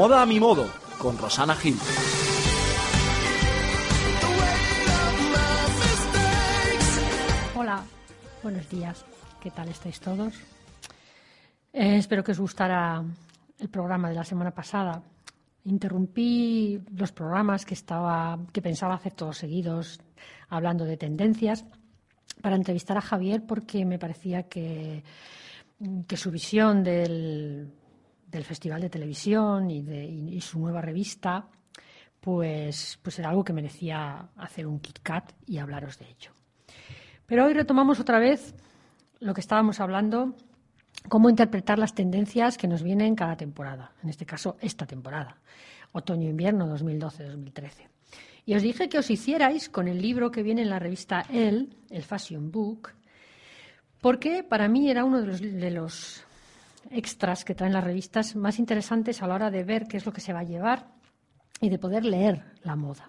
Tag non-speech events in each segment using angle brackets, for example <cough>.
Moda a mi modo, con Rosana Gil. Hola, buenos días. ¿Qué tal estáis todos? Eh, espero que os gustara el programa de la semana pasada. Interrumpí los programas que estaba, que pensaba hacer todos seguidos, hablando de tendencias, para entrevistar a Javier porque me parecía que, que su visión del, del Festival de Televisión y, de, su nueva revista, pues, pues era algo que merecía hacer un Kit Kat y hablaros de ello. Pero hoy retomamos otra vez lo que estábamos hablando, cómo interpretar las tendencias que nos vienen cada temporada, en este caso esta temporada, otoño-invierno 2012-2013. Y os dije que os hicierais con el libro que viene en la revista El, el Fashion Book, porque para mí era uno de los, de los extras que traen las revistas más interesantes a la hora de ver qué es lo que se va a llevar y de poder leer la moda.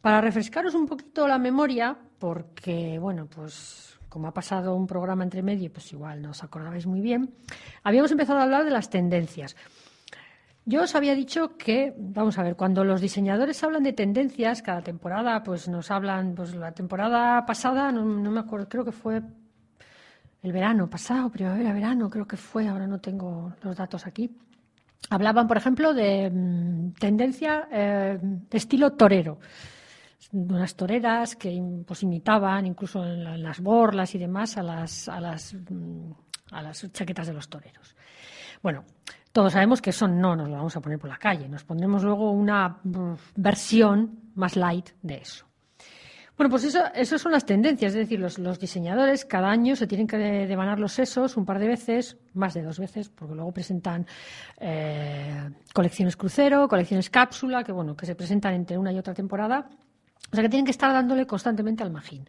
Para refrescaros un poquito la memoria, porque, bueno, pues como ha pasado un programa entre medio, pues igual no os acordabais muy bien, habíamos empezado a hablar de las tendencias. Yo os había dicho que, vamos a ver, cuando los diseñadores hablan de tendencias, cada temporada, pues nos hablan, pues la temporada pasada, no, no me acuerdo, creo que fue el verano pasado, primavera, verano, creo que fue, ahora no tengo los datos aquí. Hablaban, por ejemplo, de mm, tendencia eh, de estilo torero. Unas toreras que pues, imitaban incluso en, las borlas y demás a las, a, las, mm, a las chaquetas de los toreros. Bueno, todos sabemos que eso no nos lo vamos a poner por la calle. Nos pondremos luego una mm, versión más light de eso. Bueno, pues eso, eso son las tendencias, es decir, los, los, diseñadores cada año se tienen que devanar los sesos un par de veces, más de dos veces, porque luego presentan eh, colecciones crucero, colecciones cápsula, que bueno, que se presentan entre una y otra temporada, o sea que tienen que estar dándole constantemente al magín.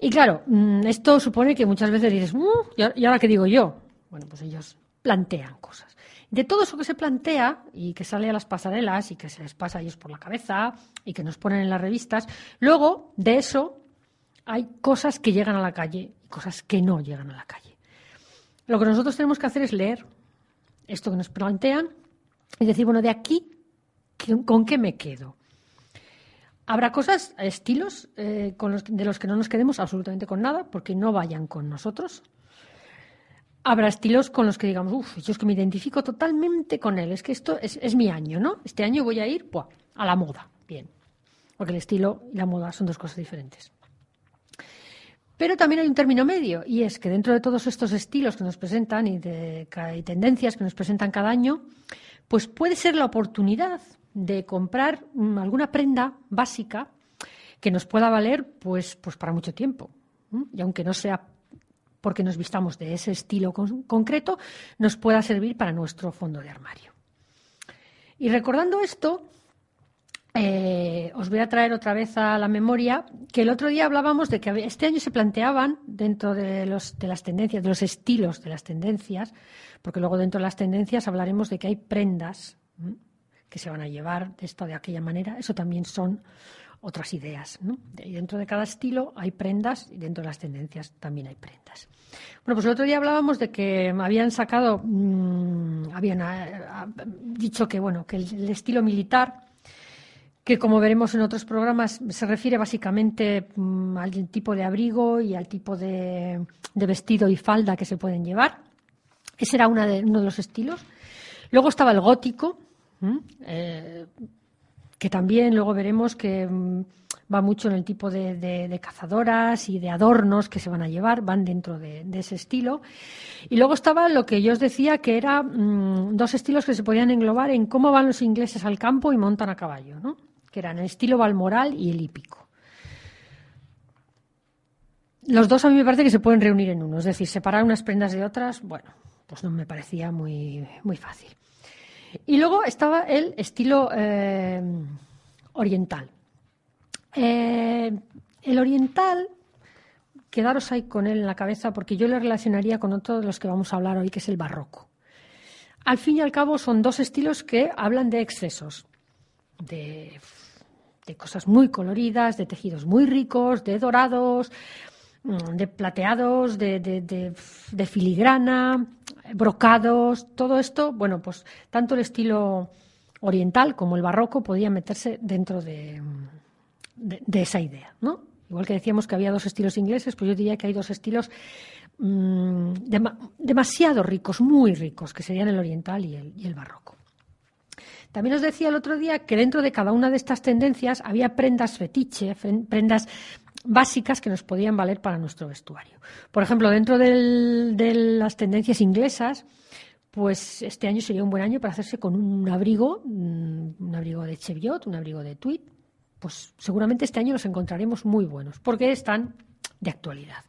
Y claro, mm, esto supone que muchas veces dices, uh, ¿y ahora qué digo yo? Bueno, pues ellos plantean cosas de todo eso que se plantea y que sale a las pasarelas y que se les pasa a ellos por la cabeza y que nos ponen en las revistas, luego de eso hay cosas que llegan a la calle y cosas que no llegan a la calle. Lo que nosotros tenemos que hacer es leer esto que nos plantean y decir, bueno, de aquí, ¿con qué me quedo? Habrá cosas, estilos eh, de los que no nos quedemos absolutamente con nada porque no vayan con nosotros habrá estilos con los que digamos, uff, yo es que me identifico totalmente con él, es que esto es, mi año, ¿no? Este año voy a ir a la moda, bien. Porque el estilo y la moda son dos cosas diferentes. Pero también hay un término medio, y es que dentro de todos estos estilos que nos presentan y, de, tendencias que nos presentan cada año, pues puede ser la oportunidad de comprar mm, alguna prenda básica que nos pueda valer pues, pues para mucho tiempo. Y aunque no sea porque nos vistamos de ese estilo concreto, nos pueda servir para nuestro fondo de armario. Y recordando esto, eh, os voy a traer otra vez a la memoria que el otro día hablábamos de que este año se planteaban dentro de, los, de las tendencias, de los estilos de las tendencias, porque luego dentro de las tendencias hablaremos de que hay prendas que se van a llevar de esta o de aquella manera. Eso también son otras ideas. Y dentro de cada estilo hay prendas y dentro de las tendencias también hay prendas. Bueno, pues el otro día hablábamos de que habían sacado, mmm, habían a, dicho que bueno, que el, estilo militar, que como veremos en otros programas, se refiere básicamente mmm, al tipo de abrigo y al tipo de, vestido y falda que se pueden llevar. Ese era una de, uno de los estilos. Luego estaba el gótico, eh, que también luego veremos que mm, va mucho en el tipo de, cazadoras y de adornos que se van a llevar, van dentro de, ese estilo. Y luego estaba lo que yo os decía, que eran mm, dos estilos que se podían englobar en cómo van los ingleses al campo y montan a caballo, ¿no? que eran el estilo balmoral y el hípico. Los dos a mí me parece que se pueden reunir en uno, es decir, separar unas prendas de otras, bueno, pues no me parecía muy, muy fácil. Y luego estaba el estilo eh, oriental. Eh, el oriental, quedaros ahí con él en la cabeza porque yo le relacionaría con otro de los que vamos a hablar hoy, que es el barroco. Al fin y al cabo son dos estilos que hablan de excesos, de, cosas muy coloridas, de tejidos muy ricos, de dorados, mm, de plateados, de, de, filigrana, brocados, todo esto, bueno, pues tanto el estilo oriental como el barroco podían meterse dentro de, de, esa idea, ¿no? Igual que decíamos que había dos estilos ingleses, pues yo diría que hay dos estilos mm, demasiado ricos, muy ricos, que serían el oriental y el, y el barroco. También os decía el otro día que dentro de cada una de estas tendencias había prendas fetiche, prendas básicas que nos podían valer para nuestro vestuario. Por ejemplo, dentro de las tendencias inglesas, pues este año sería un buen año para hacerse con un abrigo, mm, un abrigo de cheviot, un abrigo de tweed, pues seguramente este año los encontraremos muy buenos, porque están de actualidad.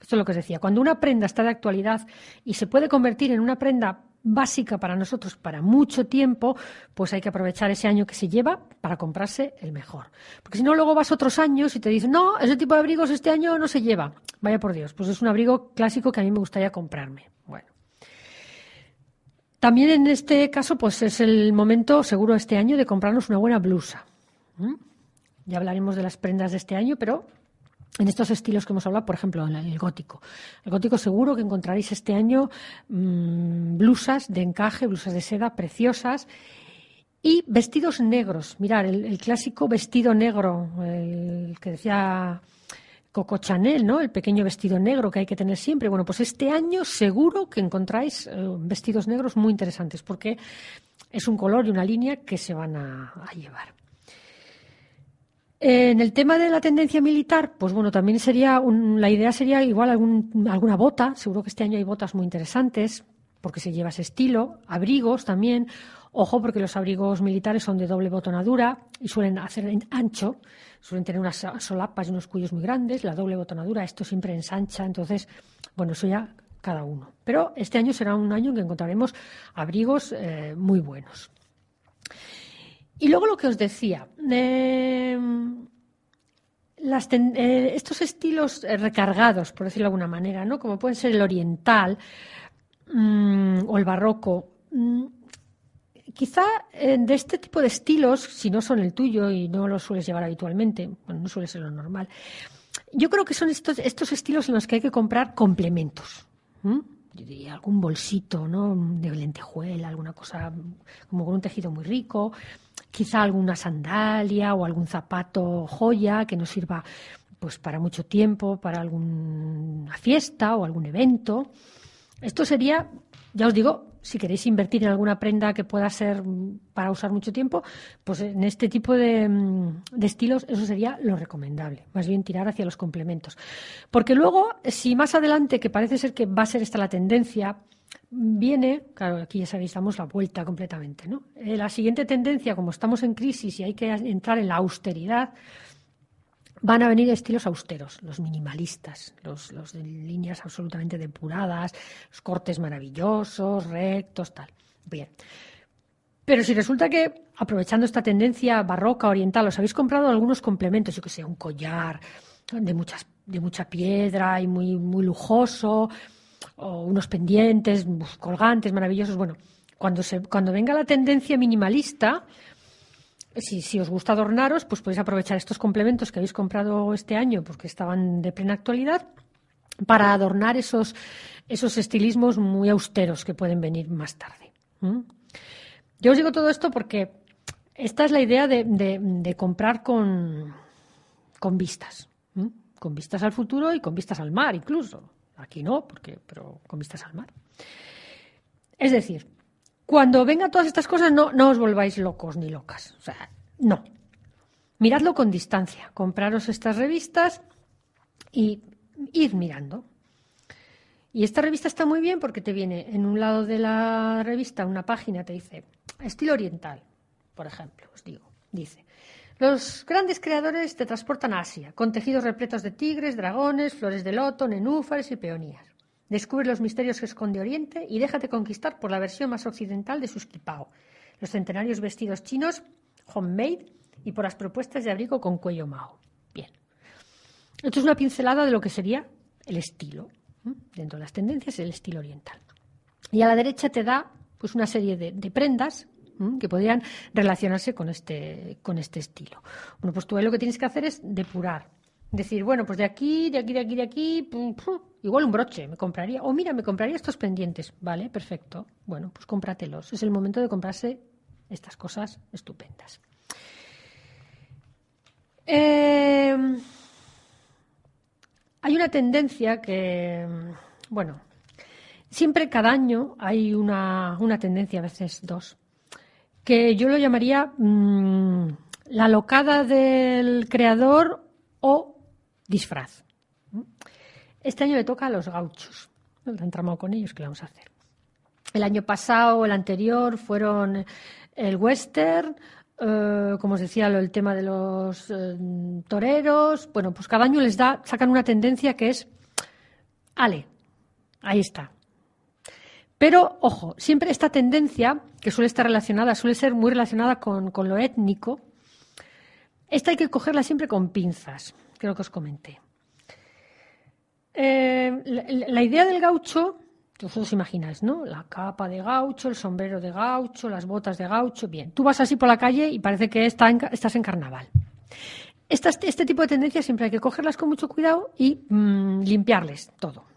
Esto es lo que os decía. Cuando una prenda está de actualidad y se puede convertir en una prenda básica para nosotros para mucho tiempo, pues hay que aprovechar ese año que se lleva para comprarse el mejor. Porque si no, luego vas otros años y te dicen, no, ese tipo de abrigos este año no se lleva. Vaya por Dios, pues es un abrigo clásico que a mí me gustaría comprarme. Bueno. También en este caso, pues es el momento, seguro, este año de comprarnos una buena blusa. Ya hablaremos de las prendas de este año, pero en estos estilos que hemos hablado, por ejemplo, en el gótico. El gótico seguro que encontraréis este año mm, blusas de encaje, blusas de seda preciosas y vestidos negros. Mirar, el, clásico vestido negro, el que decía Coco Chanel, ¿no? El pequeño vestido negro que hay que tener siempre. Bueno, pues este año seguro que encontráis eh, vestidos negros muy interesantes porque es un color y una línea que se van a llevar. En el tema de la tendencia militar, pues bueno, también sería la idea sería igual alguna bota. Seguro que este año hay botas muy interesantes porque se lleva ese estilo. Abrigos también. Ojo, porque los abrigos militares son de doble botonadura y suelen hacer en ancho. Suelen tener unas solapas y unos cuellos muy grandes. La doble botonadura, esto siempre ensancha. Entonces, bueno, eso ya cada uno. Pero este año será un año en que encontraremos abrigos eh, muy buenos. Y luego lo que os decía, em, eh, estos estilos eh, recargados, por decirlo de alguna manera, ¿no? como pueden ser el oriental mm, o el barroco, mm, quizá eh, de este tipo de estilos, si no son el tuyo y no los sueles llevar habitualmente, bueno, no suele ser lo normal, yo creo que son estos, estos estilos en los que hay que comprar complementos. Yo diría algún bolsito, ¿no? De lentejuela, alguna cosa como con un tejido muy rico, quizá alguna sandalia o algún zapato joya que nos sirva pues para mucho tiempo, para alguna fiesta o algún evento. Esto sería, ya os digo, si queréis invertir en alguna prenda que pueda ser para usar mucho tiempo, pues en este tipo de, de, estilos eso sería lo recomendable, más bien tirar hacia los complementos. Porque luego, si más adelante, que parece ser que va a ser esta la tendencia, viene, claro, aquí ya sabéis, damos la vuelta completamente, ¿no? Eh, la siguiente tendencia, como estamos en crisis y hay que entrar en la austeridad, van a venir estilos austeros, los minimalistas, los, de líneas absolutamente depuradas, los cortes maravillosos, rectos, tal. Bien. Pero si resulta que, aprovechando esta tendencia barroca oriental, os habéis comprado algunos complementos, yo que sé, un collar de, muchas, de mucha piedra y muy, muy lujoso, o unos pendientes, colgantes maravillosos. Bueno, cuando, se, cuando venga la tendencia minimalista, si, si, os gusta adornaros, pues podéis aprovechar estos complementos que habéis comprado este año, porque estaban de plena actualidad, para adornar esos, esos estilismos muy austeros que pueden venir más tarde. Yo os digo todo esto porque esta es la idea de, comprar con, con vistas, con vistas al futuro y con vistas al mar incluso. Aquí no, porque, pero con vistas al mar. Es decir, cuando vengan todas estas cosas, no, no os volváis locos ni locas. O sea, No. Miradlo con distancia. Compraros estas revistas y ir mirando. Y esta revista está muy bien porque te viene en un lado de la revista una página, te dice estilo oriental, por ejemplo, os digo. Dice, los grandes creadores te transportan a Asia, con tejidos repletos de tigres, dragones, flores de loto, nenúfares y peonías. Descubre los misterios que esconde Oriente y déjate conquistar por la versión más occidental de sus kipao, los centenarios vestidos chinos, homemade y por las propuestas de abrigo con cuello mao. Bien. Esto es una pincelada de lo que sería el estilo. Dentro de las tendencias, el estilo oriental. Y a la derecha te da pues una serie de, prendas que podrían relacionarse con este, con este estilo. Bueno, pues tú lo que tienes que hacer es depurar. Decir, bueno, pues de aquí, de aquí, de aquí, de aquí, igual un broche me compraría. O mira, me compraría estos pendientes. Vale, perfecto. Bueno, pues cómpratelos. Es el momento de comprarse estas cosas estupendas. Eh, hay una tendencia que, bueno, siempre cada año hay una, tendencia, a veces dos, que yo lo llamaría mm, la locada del creador o disfraz. Este año le toca a los gauchos. ¿no? Entramos con ellos, ¿qué vamos a hacer? El año pasado, el anterior, fueron el western, eh, como os decía, el tema de los eh, toreros. Bueno, pues cada año les da, sacan una tendencia que es, ale, ahí está. Pero, ojo, siempre esta tendencia, que suele estar relacionada, suele ser muy relacionada con, lo étnico, esta hay que cogerla siempre con pinzas, creo que os comenté. Eh, la idea del gaucho os imagináis, ¿no? La capa de gaucho, el sombrero de gaucho, las botas de gaucho. Bien, tú vas así por la calle y parece que estás en carnaval. este tipo de tendencias siempre hay que cogerlas con mucho cuidado y mm, limpiarles todo.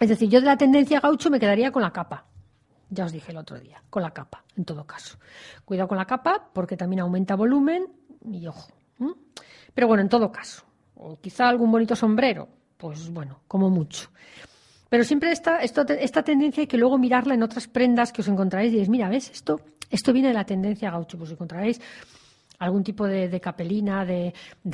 Es decir, yo de la tendencia gaucho me quedaría con la capa. Ya os dije el otro día, con la capa, en todo caso. Cuidado con la capa porque también aumenta volumen y ojo. Pero bueno, en todo caso. O quizá algún bonito sombrero. Pues bueno, como mucho. Pero siempre esta, esta tendencia hay que luego mirarla en otras prendas que os encontraréis y diréis, mira, ¿ves? Esto, esto viene de la tendencia gaucho. Pues encontraréis algún tipo de, capelina de,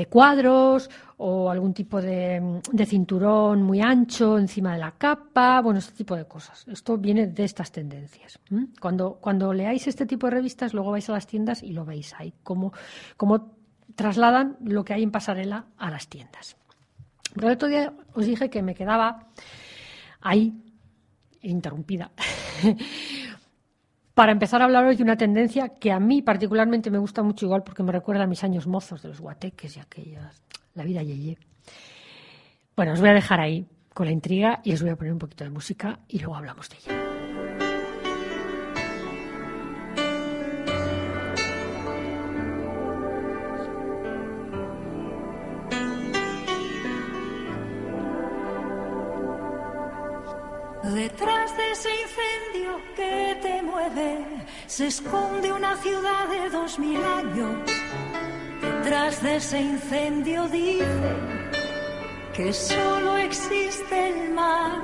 cuadros o algún tipo de, cinturón muy ancho encima de la capa, bueno, este tipo de cosas. Esto viene de estas tendencias. Cuando, cuando leáis este tipo de revistas, luego vais a las tiendas y lo veis ahí, cómo, cómo trasladan lo que hay en pasarela a las tiendas. Pero el otro día os dije que me quedaba ahí, interrumpida, <laughs> para empezar a hablaros de una tendencia que a mí particularmente me gusta mucho igual porque me recuerda a mis años mozos de los guateques y aquellas, la vida yeye. Bueno, os voy a dejar ahí con la intriga y os voy a poner un poquito de música y luego hablamos de ella. Detrás de ese se esconde una ciudad de dos mil años. Detrás de ese incendio dice que solo existe el mar.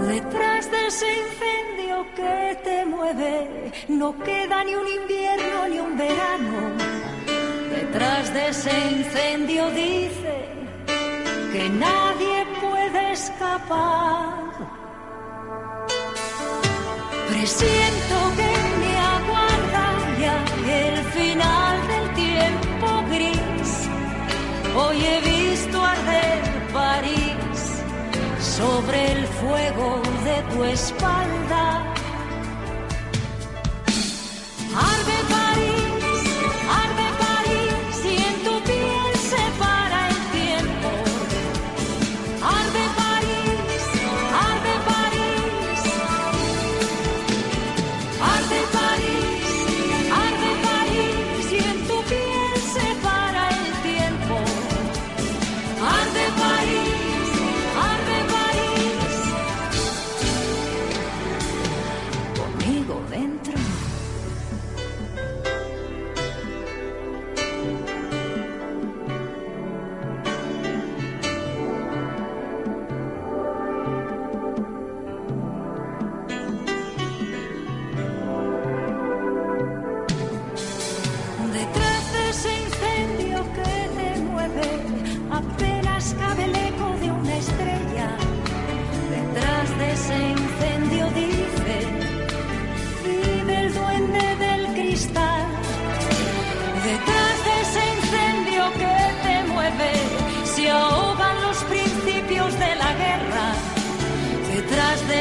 Detrás de ese incendio que te mueve no queda ni un invierno ni un verano. Detrás de ese incendio dice que nadie puede escapar. Presiento que me aguarda ya el final del tiempo gris. Hoy he visto arder París sobre el fuego de tu espalda.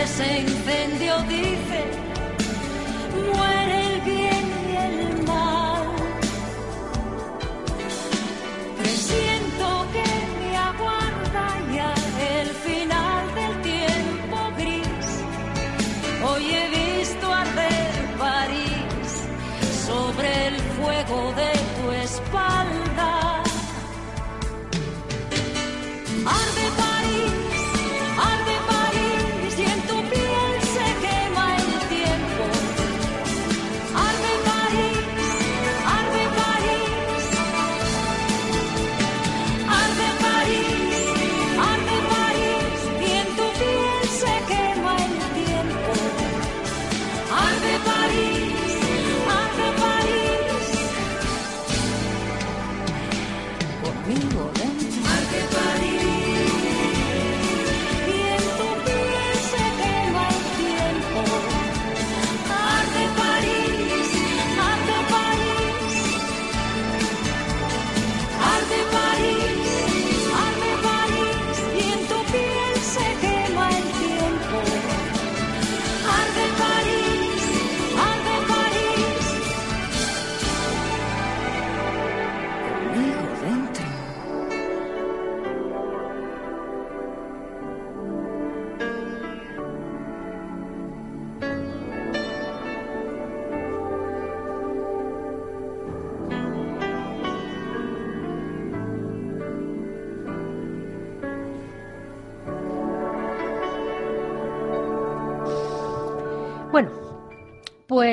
ese incendio.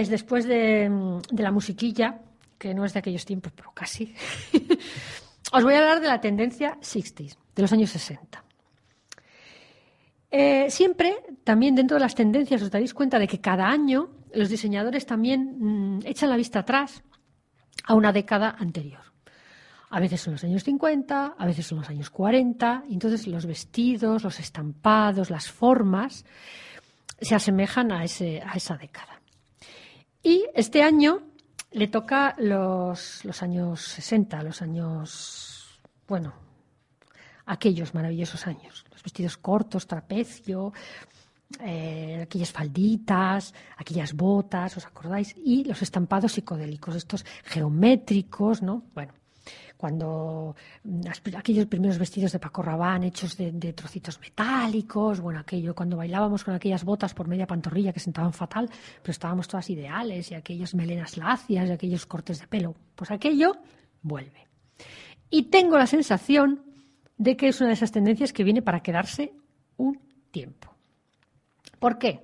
Después de, de la musiquilla, que no es de aquellos tiempos, pero casi, <laughs> os voy a hablar de la tendencia 60s, de los años 60. Eh, siempre, también dentro de las tendencias, os daréis cuenta de que cada año los diseñadores también mm, echan la vista atrás a una década anterior. A veces son los años 50, a veces son los años 40, y entonces los vestidos, los estampados, las formas se asemejan a esa década. Y este año le toca los, los años 60, los años, bueno, aquellos maravillosos años. Los vestidos cortos, trapecio, eh, aquellas falditas, aquellas botas, ¿os acordáis? Y los estampados psicodélicos, estos geométricos, ¿no? Bueno, cuando mm, aquellos primeros vestidos de Paco Rabanne hechos de, trocitos metálicos, bueno, aquello, cuando bailábamos con aquellas botas por media pantorrilla que sentaban fatal, pero estábamos todas ideales, y aquellas melenas lacias, y aquellos cortes de pelo, pues aquello vuelve. Y tengo la sensación de que es una de esas tendencias que viene para quedarse un tiempo. ¿Por qué?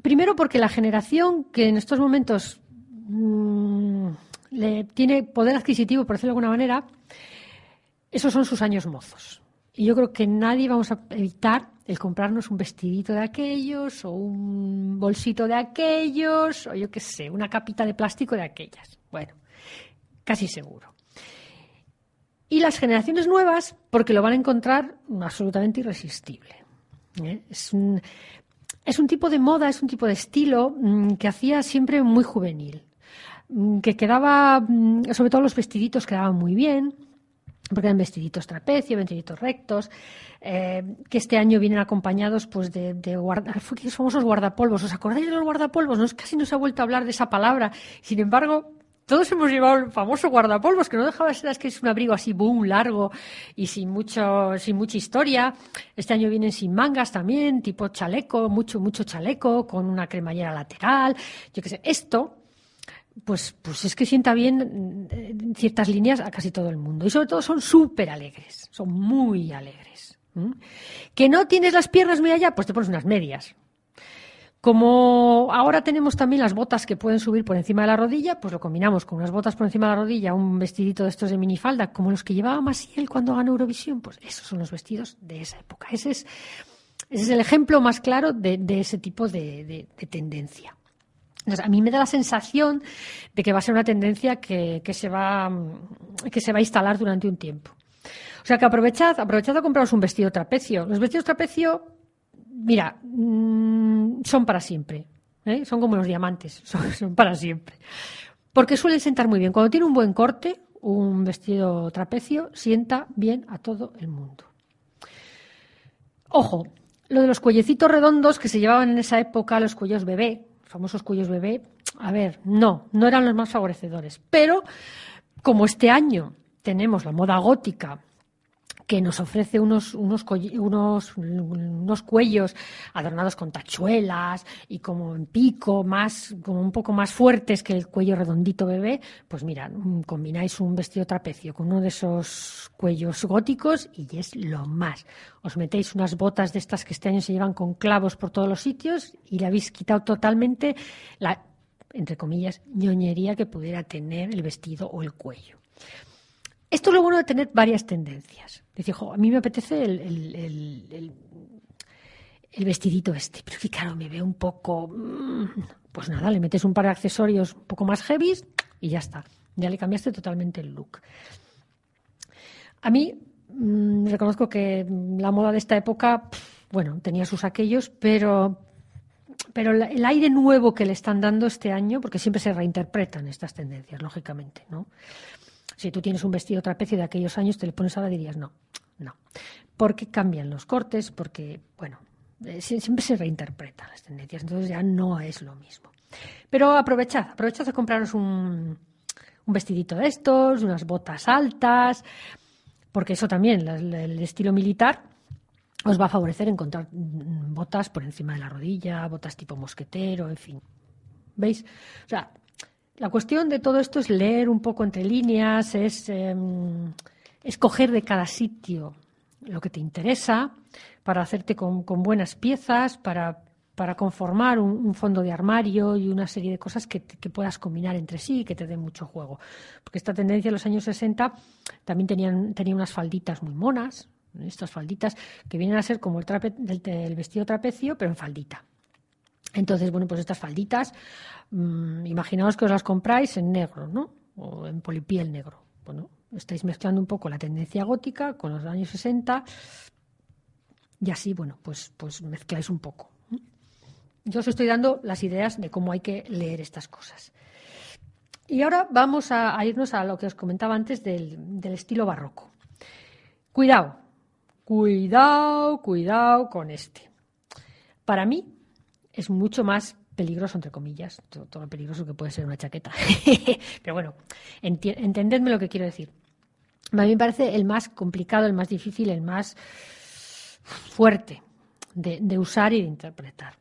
Primero porque la generación que en estos momentos mm, le tiene poder adquisitivo, por decirlo de alguna manera, esos son sus años mozos. Y yo creo que nadie vamos a evitar el comprarnos un vestidito de aquellos o un bolsito de aquellos o yo qué sé, una capita de plástico de aquellas. Bueno, casi seguro. Y las generaciones nuevas, porque lo van a encontrar absolutamente irresistible. ¿eh? Es, un, es un tipo de moda, es un tipo de estilo mm, que hacía siempre muy juvenil. Mm, que quedaba, mm, sobre todo los vestiditos quedaban muy bien, porque eran vestiditos trapecio, vestiditos rectos, eh, que este año vienen acompañados pues de, de famosos guardapolvos. ¿Os acordáis de los guardapolvos? No, casi no se ha vuelto a hablar de esa palabra. Sin embargo, todos hemos llevado el famoso guardapolvos, que no dejaba de ser que es un abrigo así boom, largo y sin mucho, sin mucha historia. Este año vienen sin mangas también, tipo chaleco, mucho, mucho chaleco, con una cremallera lateral. Yo qué sé, esto pues, pues es que sienta bien en ciertas líneas a casi todo el mundo. Y sobre todo son súper alegres, son muy alegres. ¿Que no tienes las piernas muy allá? Pues te pones unas medias. Como ahora tenemos también las botas que pueden subir por encima de la rodilla, pues lo combinamos con unas botas por encima de la rodilla, un vestidito de estos de minifalda, como los que llevaba Masiel cuando ganó Eurovisión, pues esos son los vestidos de esa época. Ese es, ese es el ejemplo más claro de, ese tipo de tendencia a mí me da la sensación de que va a ser una tendencia que, se va, que se va a instalar durante un tiempo. O sea que aprovechad, aprovechad a compraros un vestido trapecio. Los vestidos trapecio, mira, mm, son para siempre. ¿eh? Son como los diamantes, <laughs> son, para siempre. Porque suelen sentar muy bien. Cuando tiene un buen corte, un vestido trapecio sienta bien a todo el mundo. Ojo, lo de los cuellecitos redondos que se llevaban en esa época, los cuellos bebé, famosos cuellos bebé, a ver, no, no eran los más favorecedores. Pero como este año tenemos la moda gótica, que nos ofrece unos, unos, unos, cuellos adornados con tachuelas y como en pico, más, como un poco más fuertes que el cuello redondito bebé, pues mira, mm, combináis un vestido trapecio con uno de esos cuellos góticos y es lo más. Os metéis unas botas de estas que este año se llevan con clavos por todos los sitios y le habéis quitado totalmente la, entre comillas, ñoñería que pudiera tener el vestido o el cuello. Esto es lo bueno de tener varias tendencias. Dice, a mí me apetece el, vestidito este, pero claro, me veo un poco... Mm, pues nada, le metes un par de accesorios un poco más heavy y ya está. Ya le cambiaste totalmente el look. A mí, mm, reconozco que la moda de esta época, bueno, tenía sus aquellos, pero, pero el aire nuevo que le están dando este año, porque siempre se reinterpretan estas tendencias, lógicamente, ¿no? Si tú tienes un vestido trapecio de aquellos años, te lo pones ahora dirías no, no. Porque cambian los cortes, porque, bueno, eh, siempre se reinterpretan las tendencias, entonces ya no es lo mismo. Pero aprovechad, aprovechad a compraros un, un vestidito de estos, unas botas altas, porque eso también, el estilo militar, os va a favorecer encontrar botas por encima de la rodilla, botas tipo mosquetero, en fin. ¿Veis? O sea, la cuestión de todo esto es leer un poco entre líneas, es em, escoger de cada sitio lo que te interesa para hacerte con, buenas piezas, para, para conformar un, fondo de armario y una serie de cosas que, puedas combinar entre sí y que te den mucho juego. Porque esta tendencia en los años 60 también tenían, tenía unas falditas muy monas, estas falditas que vienen a ser como el, trape, el, vestido trapecio, pero en faldita. Entonces, bueno, pues estas falditas, mmm, imaginaos que os las compráis en negro, ¿no? O en polipiel negro. Bueno, estáis mezclando un poco la tendencia gótica con los años 60 y así, bueno, pues, pues mezcláis un poco. Yo os estoy dando las ideas de cómo hay que leer estas cosas. Y ahora vamos a, irnos a lo que os comentaba antes del, del estilo barroco. Cuidado, cuidado, cuidado con este. Para mí es mucho más peligroso, entre comillas, todo, lo peligroso que puede ser una chaqueta. <laughs> Pero bueno, entendedme lo que quiero decir. A mí me parece el más complicado, el más difícil, el más fuerte de, usar y de interpretar.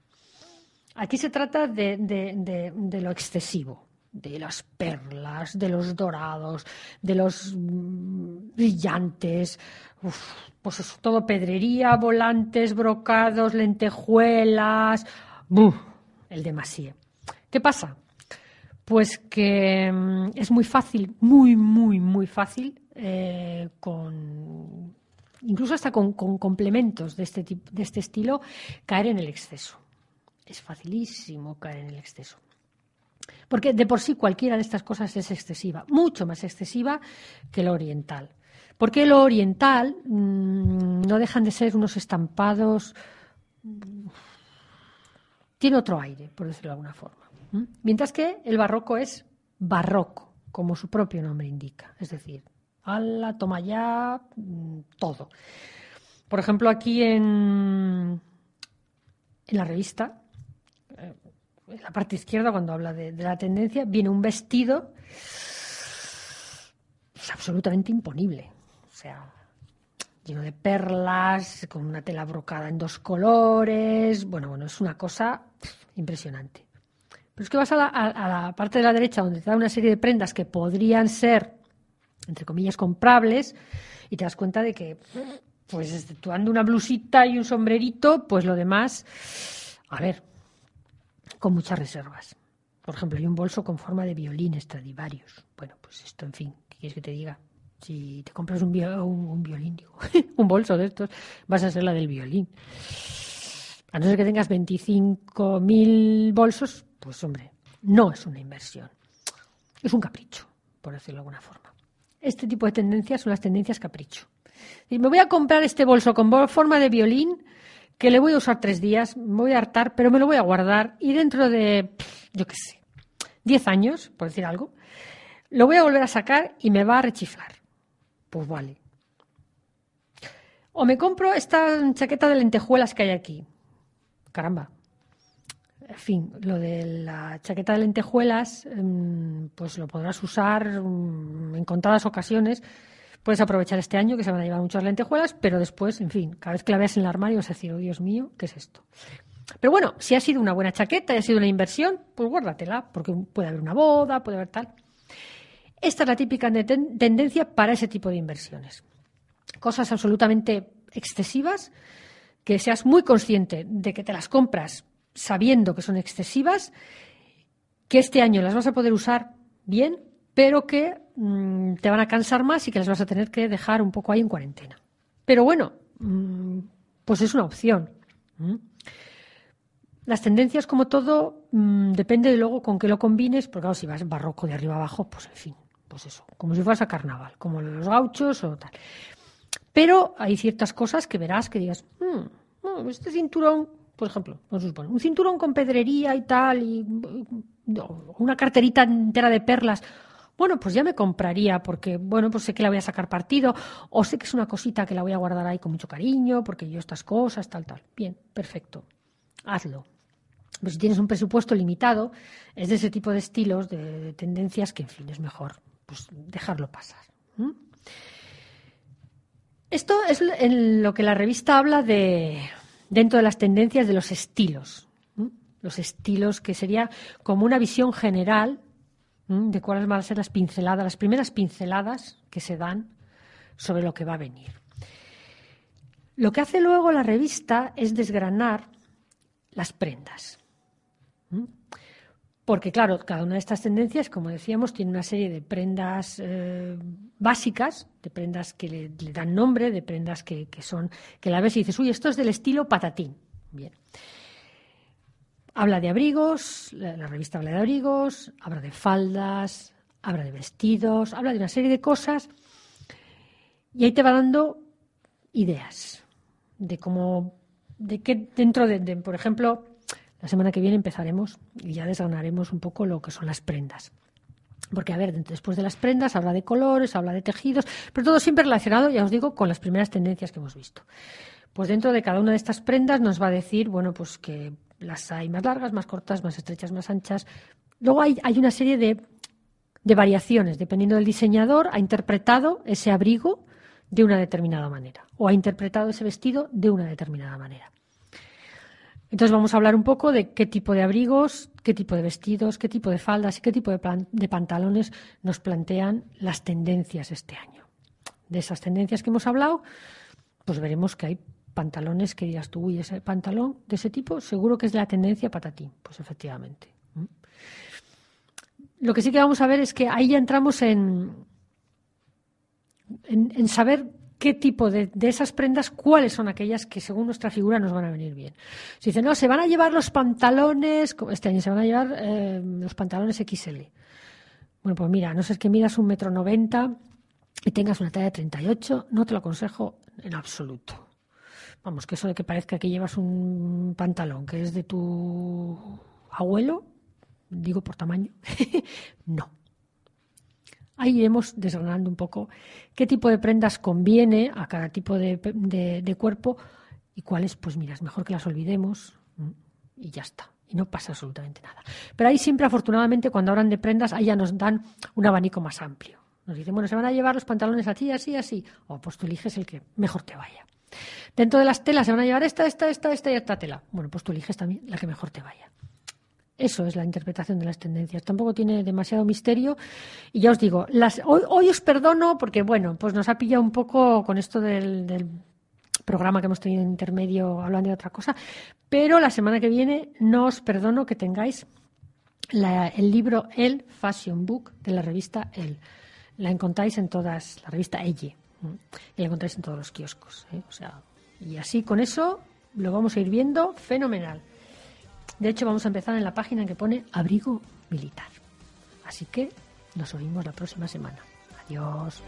Aquí se trata de, lo excesivo, de las perlas, de los dorados, de los brillantes, pues eso, todo pedrería, volantes, brocados, lentejuelas, el demasiado. ¿Qué pasa? Pues que mm, es muy fácil, muy, muy, muy fácil, eh, con incluso hasta con, complementos de este, de este estilo, caer en el exceso. Es facilísimo caer en el exceso. Porque de por sí cualquiera de estas cosas es excesiva, mucho más excesiva que lo oriental. Porque lo oriental mm, no dejan de ser unos estampados. Tiene otro aire, por decirlo de alguna forma. Mientras que el barroco es barroco, como su propio nombre indica. Es decir, ala, toma ya, mm, todo. Por ejemplo, aquí en, en la revista, eh, en la parte izquierda, cuando habla de, de la tendencia, viene un vestido es absolutamente imponible. O sea, lleno de perlas, con una tela brocada en dos colores. Bueno, bueno, es una cosa impresionante. Pero es que vas a la, parte de la derecha donde te da una serie de prendas que podrían ser, entre comillas, comprables, y te das cuenta de que, pues, exceptuando una blusita y un sombrerito, pues lo demás, a ver, con muchas reservas. Por ejemplo, hay un bolso con forma de violín Stradivarius. Bueno, pues esto, en fin, ¿qué quieres que te diga? Si te compras un, violín, digo, <laughs> un bolso de estos, vas a ser la del violín. A no ser que tengas 25.000 bolsos, pues hombre, no es una inversión. Es un capricho, por decirlo de alguna forma. Este tipo de tendencias son las tendencias capricho. Y me voy a comprar este bolso con forma de violín que le voy a usar tres días, me voy a hartar, pero me lo voy a guardar y dentro de, yo qué sé, 10 años, por decir algo, lo voy a volver a sacar y me va a rechiflar. Pues vale. O me compro esta chaqueta de lentejuelas que hay aquí. Caramba. En fin, lo de la chaqueta de lentejuelas, em, pues lo podrás usar em, en contadas ocasiones. Puedes aprovechar este año que se van a llevar muchas lentejuelas, pero después, en fin, cada vez que la veas en el armario vas a decir, oh Dios mío, ¿qué es esto? Pero bueno, si ha sido una buena chaqueta y ha sido una inversión, pues guárdatela, porque puede haber una boda, puede haber tal. Esta es la típica tendencia para ese tipo de inversiones. Cosas absolutamente excesivas, que seas muy consciente de que te las compras sabiendo que son excesivas, que este año las vas a poder usar bien, pero que mm, te van a cansar más y que las vas a tener que dejar un poco ahí en cuarentena. Pero bueno, mm, pues es una opción. Las tendencias, como todo, mm, depende de luego con qué lo combines, porque claro, si vas barroco de arriba abajo, pues en fin, pues eso, como si fueras a carnaval, como los gauchos o tal. Pero hay ciertas cosas que verás que digas, hmm, este cinturón, por ejemplo, un cinturón con pedrería y tal, y una carterita entera de perlas. Bueno, pues ya me compraría porque, bueno, pues sé que la voy a sacar partido o sé que es una cosita que la voy a guardar ahí con mucho cariño porque yo estas cosas, tal, tal. Bien, perfecto. Hazlo. Pues si tienes un presupuesto limitado, es de ese tipo de estilos, de tendencias que, en fin, es mejor pues dejarlo pasar. Esto es en lo que la revista habla de dentro de las tendencias de los estilos. Los estilos que sería como una visión general de cuáles van a ser las pinceladas, las primeras pinceladas que se dan sobre lo que va a venir. Lo que hace luego la revista es desgranar las prendas. Porque, claro, cada una de estas tendencias, como decíamos, tiene una serie de prendas eh, básicas, de prendas que le, dan nombre, de prendas que, son, que la ves y dices, uy, esto es del estilo patatín. Bien. Habla de abrigos, la, revista habla de abrigos, habla de faldas, habla de vestidos, habla de una serie de cosas y ahí te va dando ideas de cómo, de qué dentro de por ejemplo, la semana que viene empezaremos y ya desgranaremos un poco lo que son las prendas. Porque, a ver, después de las prendas habla de colores, habla de tejidos, pero todo siempre relacionado, ya os digo, con las primeras tendencias que hemos visto. Pues dentro de cada una de estas prendas nos va a decir, bueno, pues que las hay más largas, más cortas, más estrechas, más anchas. Luego hay, una serie de variaciones, dependiendo del diseñador, ha interpretado ese abrigo de una determinada manera o ha interpretado ese vestido de una determinada manera. Entonces vamos a hablar un poco de qué tipo de abrigos, qué tipo de vestidos, qué tipo de faldas y qué tipo de, pantalones nos plantean las tendencias este año. De esas tendencias que hemos hablado, pues veremos que hay pantalones que digas tú, uy, ese pantalón de ese tipo seguro que es la tendencia patatín. Pues efectivamente. Lo que sí que vamos a ver es que ahí ya entramos en, en saber qué tipo de, esas prendas, cuáles son aquellas que según nuestra figura nos van a venir bien. Si dicen, no, se van a llevar los pantalones, este año se van a llevar eh, los pantalones XL. Bueno, pues mira, no sé es que midas un metro noventa y tengas una talla de 38, no te lo aconsejo en absoluto. Vamos, que eso de que parezca que llevas un pantalón que es de tu abuelo, digo por tamaño, <laughs> no. Ahí iremos desgranando un poco qué tipo de prendas conviene a cada tipo de, cuerpo y cuáles, pues mira, es mejor que las olvidemos y ya está. Y no pasa absolutamente nada. Pero ahí siempre, afortunadamente, cuando hablan de prendas, ahí ya nos dan un abanico más amplio. Nos dicen, bueno, se van a llevar los pantalones así, así, así. O pues tú eliges el que mejor te vaya. Dentro de las telas se van a llevar esta, esta, esta, esta y esta tela. Bueno, pues tú eliges también la que mejor te vaya. Eso es la interpretación de las tendencias. Tampoco tiene demasiado misterio. Y ya os digo, las, hoy, os perdono porque, bueno, pues nos ha pillado un poco con esto del, programa que hemos tenido en intermedio hablando de otra cosa. Pero la semana que viene no os perdono que tengáis el libro El Fashion Book de la revista El. La encontráis en todas, la revista Elle. Y la encontráis en todos los kioscos. ¿eh? O sea, y así con eso lo vamos a ir viendo fenomenal. De hecho, vamos a empezar en la página que pone abrigo militar. Así que nos oímos la próxima semana. Adiós.